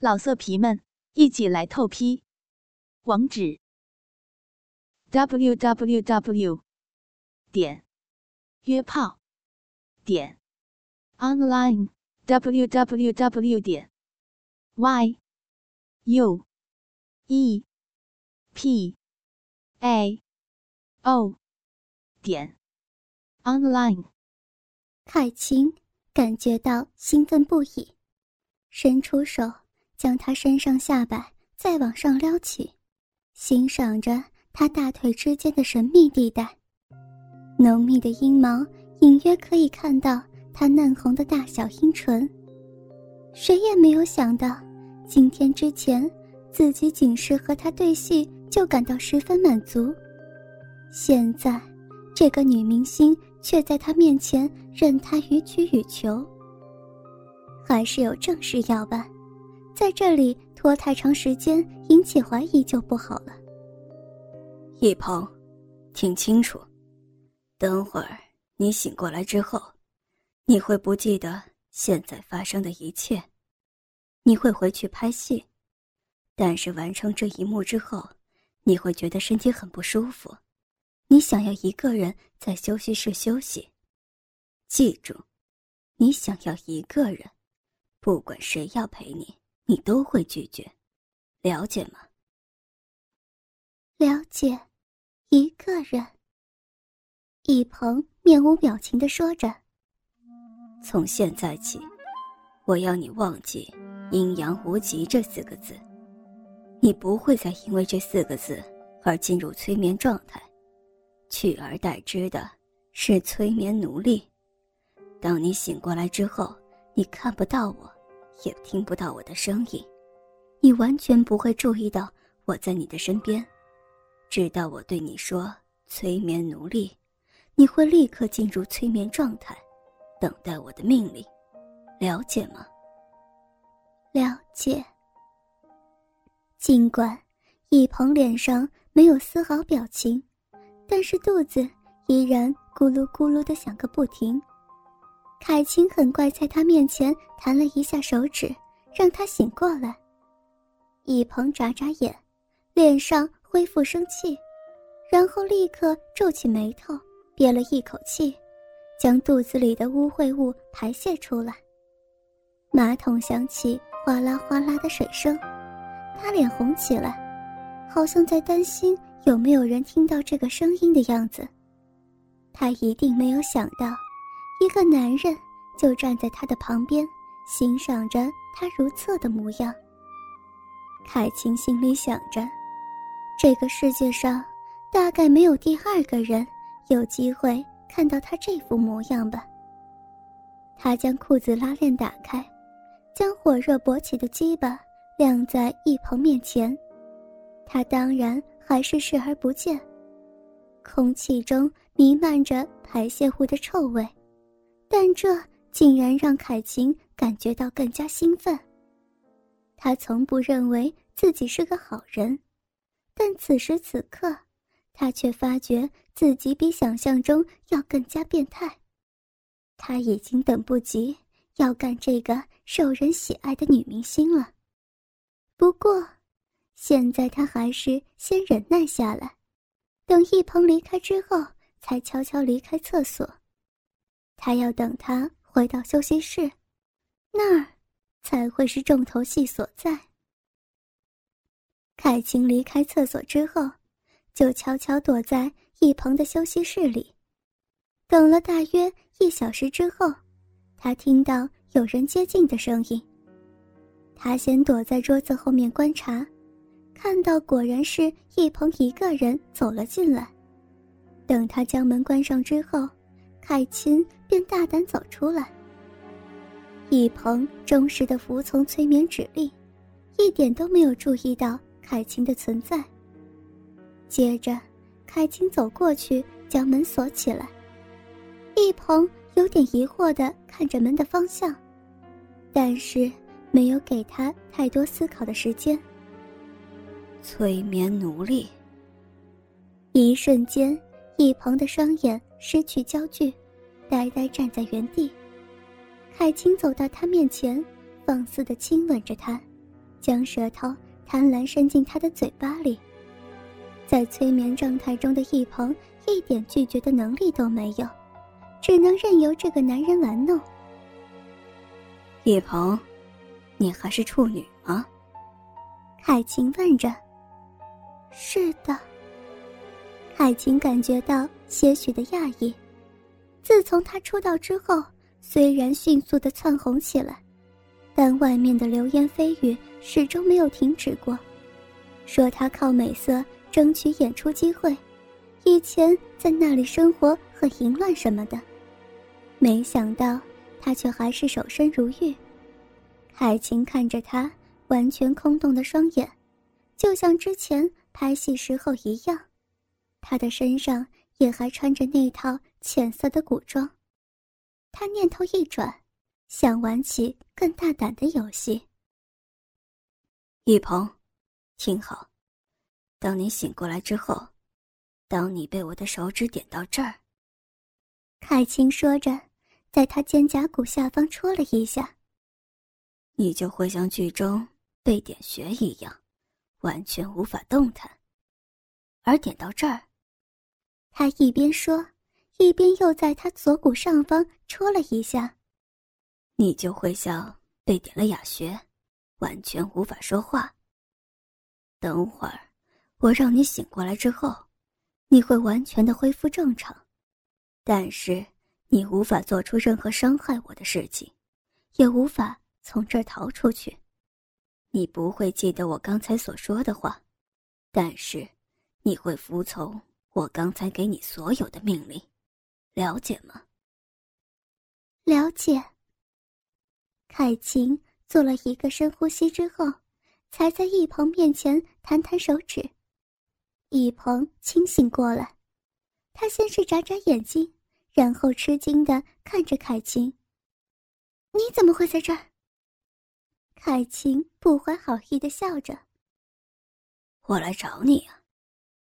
老色皮们，一起来透批！网址：w w w 点约炮点 online w w w 点 y u e p a o 点 online。凯晴感觉到兴奋不已，伸出手。将他身上下摆再往上撩起，欣赏着他大腿之间的神秘地带，浓密的阴毛隐约可以看到他嫩红的大小阴唇。谁也没有想到，今天之前自己仅是和他对戏就感到十分满足，现在这个女明星却在他面前任他予取予求，还是有正事要办。在这里拖太长时间，引起怀疑就不好了。一鹏，听清楚，等会儿你醒过来之后，你会不记得现在发生的一切，你会回去拍戏，但是完成这一幕之后，你会觉得身体很不舒服，你想要一个人在休息室休息。记住，你想要一个人，不管谁要陪你。你都会拒绝，了解吗？了解，一个人。以鹏面无表情的说着：“从现在起，我要你忘记‘阴阳无极’这四个字，你不会再因为这四个字而进入催眠状态，取而代之的是催眠奴隶。当你醒过来之后，你看不到我。”也听不到我的声音，你完全不会注意到我在你的身边，直到我对你说“催眠奴隶”，你会立刻进入催眠状态，等待我的命令，了解吗？了解。尽管一鹏脸上没有丝毫表情，但是肚子依然咕噜咕噜的响个不停。凯晴很快在他面前弹了一下手指，让他醒过来。一鹏眨眨眼，脸上恢复生气，然后立刻皱起眉头，憋了一口气，将肚子里的污秽物排泄出来。马桶响起哗啦哗啦的水声，他脸红起来，好像在担心有没有人听到这个声音的样子。他一定没有想到。一个男人就站在他的旁边，欣赏着他如厕的模样。凯晴心里想着，这个世界上大概没有第二个人有机会看到他这副模样吧。他将裤子拉链打开，将火热勃起的鸡巴晾在一鹏面前，他当然还是视而不见。空气中弥漫着排泄物的臭味。但这竟然让凯晴感觉到更加兴奋。他从不认为自己是个好人，但此时此刻，他却发觉自己比想象中要更加变态。他已经等不及要干这个受人喜爱的女明星了。不过，现在他还是先忍耐下来，等一鹏离开之后，才悄悄离开厕所。他要等他回到休息室，那儿才会是重头戏所在。凯晴离开厕所之后，就悄悄躲在一旁的休息室里，等了大约一小时之后，他听到有人接近的声音。他先躲在桌子后面观察，看到果然是一鹏一个人走了进来。等他将门关上之后。凯琴便大胆走出来。一鹏忠实的服从催眠指令，一点都没有注意到凯琴的存在。接着，凯琴走过去将门锁起来。一鹏有点疑惑的看着门的方向，但是没有给他太多思考的时间。催眠奴隶。一瞬间。一鹏的双眼失去焦距，呆呆站在原地。海清走到他面前，放肆的亲吻着他，将舌头贪婪伸进他的嘴巴里。在催眠状态中的一鹏一点拒绝的能力都没有，只能任由这个男人玩弄。一鹏，你还是处女吗？凯晴问着。是的。凯晴感觉到些许的讶异。自从他出道之后，虽然迅速的窜红起来，但外面的流言蜚语始终没有停止过，说他靠美色。争取演出机会，以前在那里生活很淫乱什么的，没想到他却还是守身如玉。海清看着他完全空洞的双眼，就像之前拍戏时候一样，他的身上也还穿着那套浅色的古装。他念头一转，想玩起更大胆的游戏。一鹏，听好。当你醒过来之后，当你被我的手指点到这儿，凯清说着，在他肩胛骨下方戳了一下，你就会像剧中被点穴一样，完全无法动弹。而点到这儿，他一边说，一边又在他左骨上方戳了一下，你就会像被点了哑穴，完全无法说话。等会儿。我让你醒过来之后，你会完全的恢复正常，但是你无法做出任何伤害我的事情，也无法从这儿逃出去。你不会记得我刚才所说的话，但是你会服从我刚才给你所有的命令，了解吗？了解。凯晴做了一个深呼吸之后，才在一鹏面前弹弹手指。一鹏清醒过来，他先是眨眨眼睛，然后吃惊的看着凯晴：“你怎么会在这儿？”凯晴不怀好意的笑着：“我来找你啊，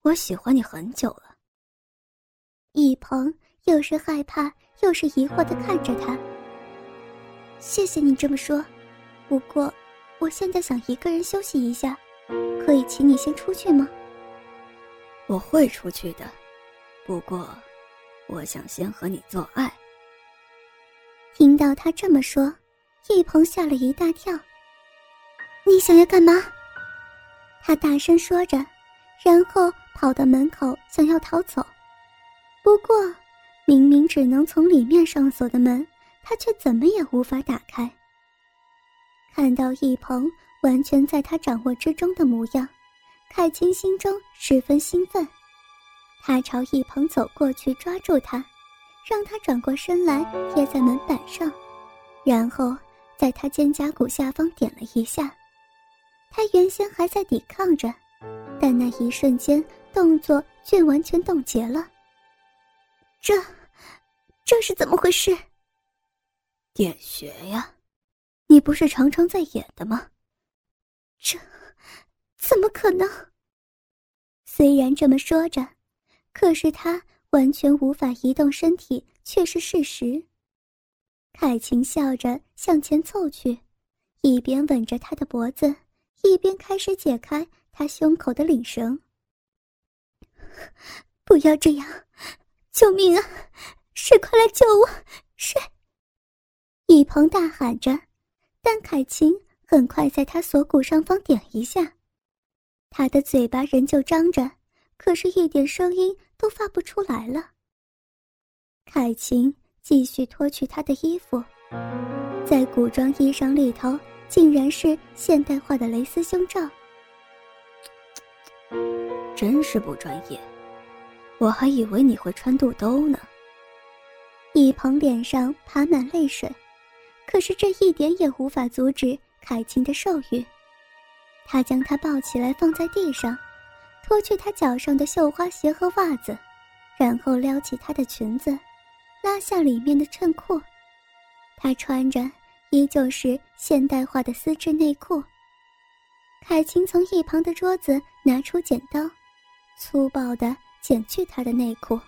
我喜欢你很久了。”一鹏又是害怕又是疑惑的看着他：“谢谢你这么说，不过我现在想一个人休息一下，可以请你先出去吗？”我会出去的，不过，我想先和你做爱。听到他这么说，一鹏吓了一大跳。你想要干嘛？他大声说着，然后跑到门口想要逃走。不过，明明只能从里面上锁的门，他却怎么也无法打开。看到一鹏完全在他掌握之中的模样。凯青心中十分兴奋，他朝一鹏走过去，抓住他，让他转过身来贴在门板上，然后在他肩胛骨下方点了一下。他原先还在抵抗着，但那一瞬间动作却完全冻结了。这，这是怎么回事？点穴呀，你不是常常在演的吗？这。怎么可能？虽然这么说着，可是他完全无法移动身体，却是事实。凯晴笑着向前凑去，一边吻着他的脖子，一边开始解开他胸口的领绳。不要这样！救命啊！谁快来救我！谁！一鹏大喊着，但凯晴很快在他锁骨上方点一下。他的嘴巴仍旧张着，可是一点声音都发不出来了。凯晴继续脱去他的衣服，在古装衣裳里头，竟然是现代化的蕾丝胸罩，真是不专业。我还以为你会穿肚兜呢。一鹏脸上爬满泪水，可是这一点也无法阻止凯晴的兽欲。他将她抱起来放在地上，脱去她脚上的绣花鞋和袜子，然后撩起她的裙子，拉下里面的衬裤。她穿着依旧是现代化的丝质内裤。凯晴从一旁的桌子拿出剪刀，粗暴的剪去他的内裤，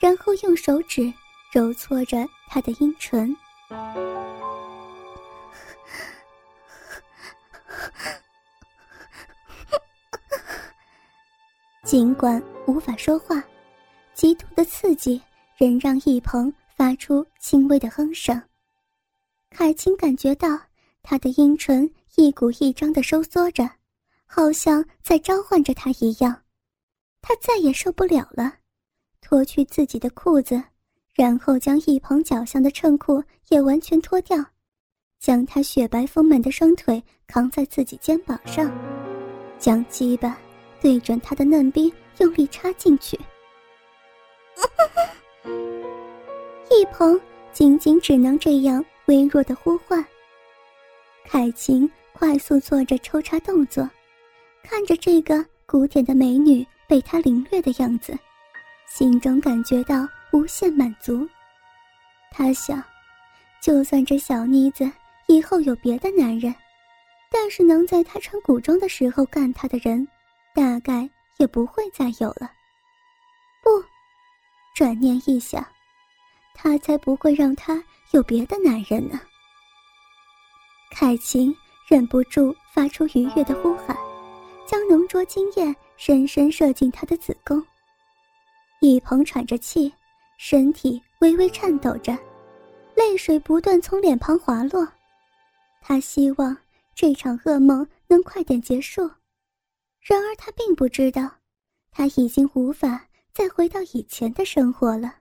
然后用手指揉搓着他的阴唇。尽管无法说话，极度的刺激仍让易鹏发出轻微的哼声。凯青感觉到他的阴唇一股一张的收缩着，好像在召唤着他一样。他再也受不了了，脱去自己的裤子，然后将一鹏脚下的衬裤也完全脱掉，将他雪白丰满的双腿扛在自己肩膀上，将鸡巴对准他的嫩逼用力插进去。一鹏仅仅只能这样微弱的呼唤。凯晴快速做着抽插动作，看着这个古典的美女。被他凌虐的样子，心中感觉到无限满足。他想，就算这小妮子以后有别的男人，但是能在他穿古装的时候干他的人，大概也不会再有了。不，转念一想，他才不会让他有别的男人呢。凯晴忍不住发出愉悦的呼喊，将浓浊精液。深深射进他的子宫。一鹏喘着气，身体微微颤抖着，泪水不断从脸庞滑落。他希望这场噩梦能快点结束，然而他并不知道，他已经无法再回到以前的生活了。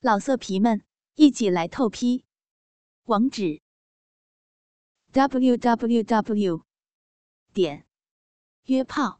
老色皮们，一起来透批！网址：w w w. 点约炮。